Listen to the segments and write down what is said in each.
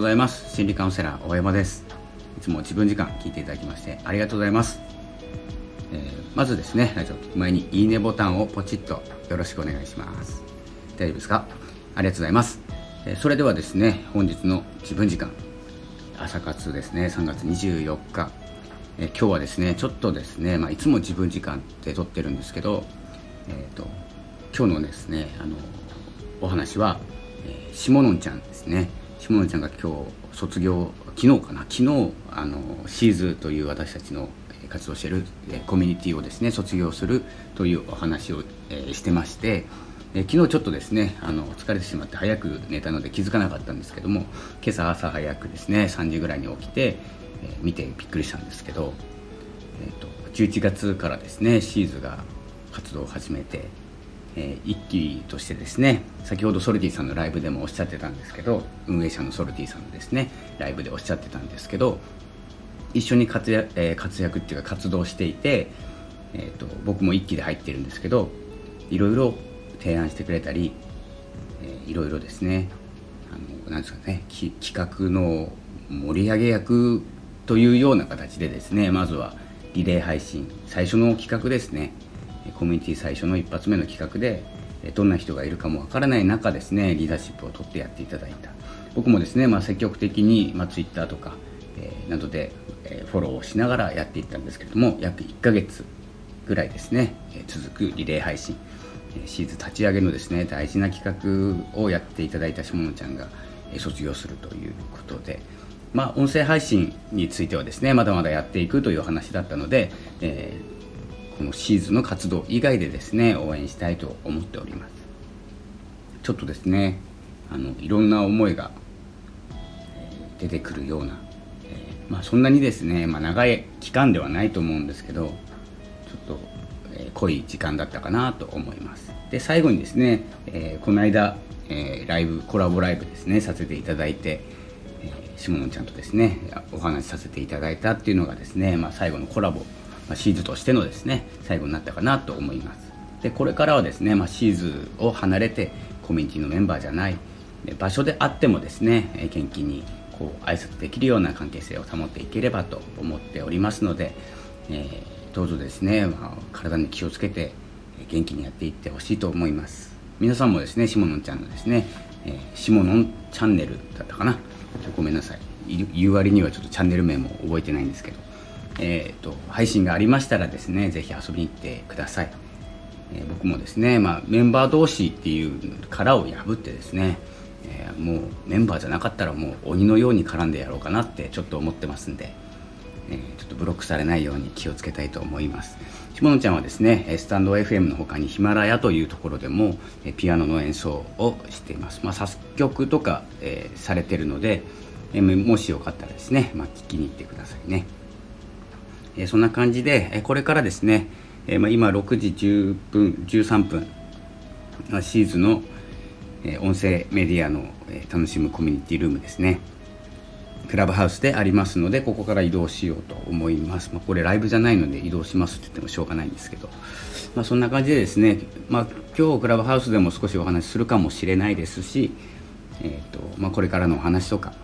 ございます。心理カウンセラー大山です。いつも自分時間聞いていただきましてありがとうございます、えー、まずですねラジオ聞く前にいいねボタンをポチッとよろしくお願いします。大丈夫ですか？ありがとうございます、えー、それではですね本日の自分時間朝活ですね3月24日、えー、今日はですねちょっとですね、まあ、いつも自分時間って撮ってるんですけどえっ、と今日のですねあのお話は、えー、しものんちゃんですね。しものんちゃんが今日卒業昨日かな？昨日あのシーズという私たちの活動しているコミュニティをですね卒業するというお話を、え、してまして、え、昨日ちょっとですねあの疲れてしまって早く寝たので気づかなかったんですけども今朝朝早くですね3時ぐらいに起きて、え、見てびっくりしたんですけど、えーと、と11月からですねシーズが活動を始めてえー、一期としてですね先ほどソルティさんのライブでもおっしゃってたんですけど運営者のソルティさんのですねライブでおっしゃってたんですけど一緒に活躍,、えー、活躍っていうか活動していて、えーと、僕も一期で入ってるんですけどいろいろ提案してくれたり、えー、いろいろですねあのなんですかね企画の盛り上げ役というような形でですねまずはリレー配信最初の企画ですねコミュニティ最初の一発目の企画でどんな人がいるかもわからない中ですねリーダーシップを取ってやっていただいた。僕もですね、まあ、積極的に、まあ、Twitter とか、えー、などで、えー、フォローをしながらやっていったんですけれども約1ヶ月ぐらいですね、えー、続くリレー配信、えシーズン立ち上げのですね大事な企画をやっていただいたしものちゃんが、え卒業するということでまあ音声配信についてはですねまだまだやっていくという話だったので、えーこのシーズンの活動以外でですね応援したいと思っております。ちょっとですねあのいろんな思いが出てくるような、え、まあ、そんなにですね、まあ、長い期間ではないと思うんですけどちょっと、え、濃い時間だったかなと思います。で最後にですね、えー、この間、えライブコラボライブですねさせていただいて下野ちゃんとですねお話しさせていただいたっていうのがですね、まあ、最後のコラボまあ、シーズとしてのですね最後になったかなと思います。でこれからはですね、まあ、シーズを離れてコミュニティのメンバーじゃない場所であってもですね元気にこう挨拶できるような関係性を保っていければと思っておりますので、えー、どうぞですね、まあ、体に気をつけて元気にやっていってほしいと思います。皆さんもですねしものんちゃんのですね、えー、しものんチャンネルだったかな？ごめんなさい。言う割にはちょっとチャンネル名も覚えてないんですけど。えーと、配信がありましたらですねぜひ遊びに行ってください、えー、僕もですね、まあ、メンバー同士っていう殻を破ってですね、えー、もうメンバーじゃなかったらもう鬼のように絡んでやろうかなってちょっと思ってますんで、えー、ちょっとブロックされないように気をつけたいと思います。下野ちゃんはですねスタンド FM の他にヒマラヤというところでもピアノの演奏をしています、まあ、作曲とか、えー、されてるのでもしよかったらですね、まあ、聞きに行ってくださいね。えそんな感じで、えこれからですね、えま今6時10分13分シーズの、え音声メディアの、え楽しむコミュニティルームですね。クラブハウスでありますのでここから移動しようと思います、まあ、これライブじゃないので移動しますって言ってもしょうがないんですけど、まあ、そんな感じでですね、まあ、今日クラブハウスでも少しお話しするかもしれないですし、えーとまあ、これからのお話とか、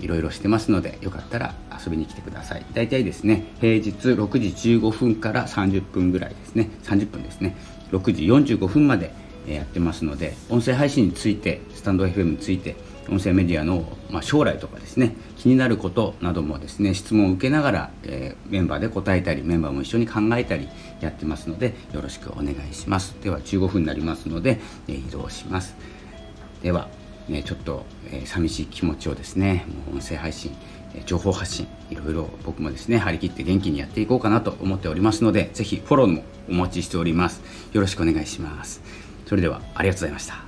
いろいろしてますのでよかったら遊びに来てください。大体ですね平日6時15分から30分ぐらいですね。30分ですね。6時45分までやってますので音声配信についてスタンド FM について音声メディアの、まあ、将来とかですね気になることなどもですね質問を受けながら、えー、メンバーで答えたりメンバーも一緒に考えたりやってますのでよろしくお願いします。では15分になりますので、えー、移動します。ではね、ちょっと、えー、寂しい気持ちをですねもう音声配信、えー、情報発信いろいろ僕もですね張り切って元気にやっていこうかなと思っておりますのでぜひフォローもお待ちしております。よろしくお願いします。それではありがとうございました。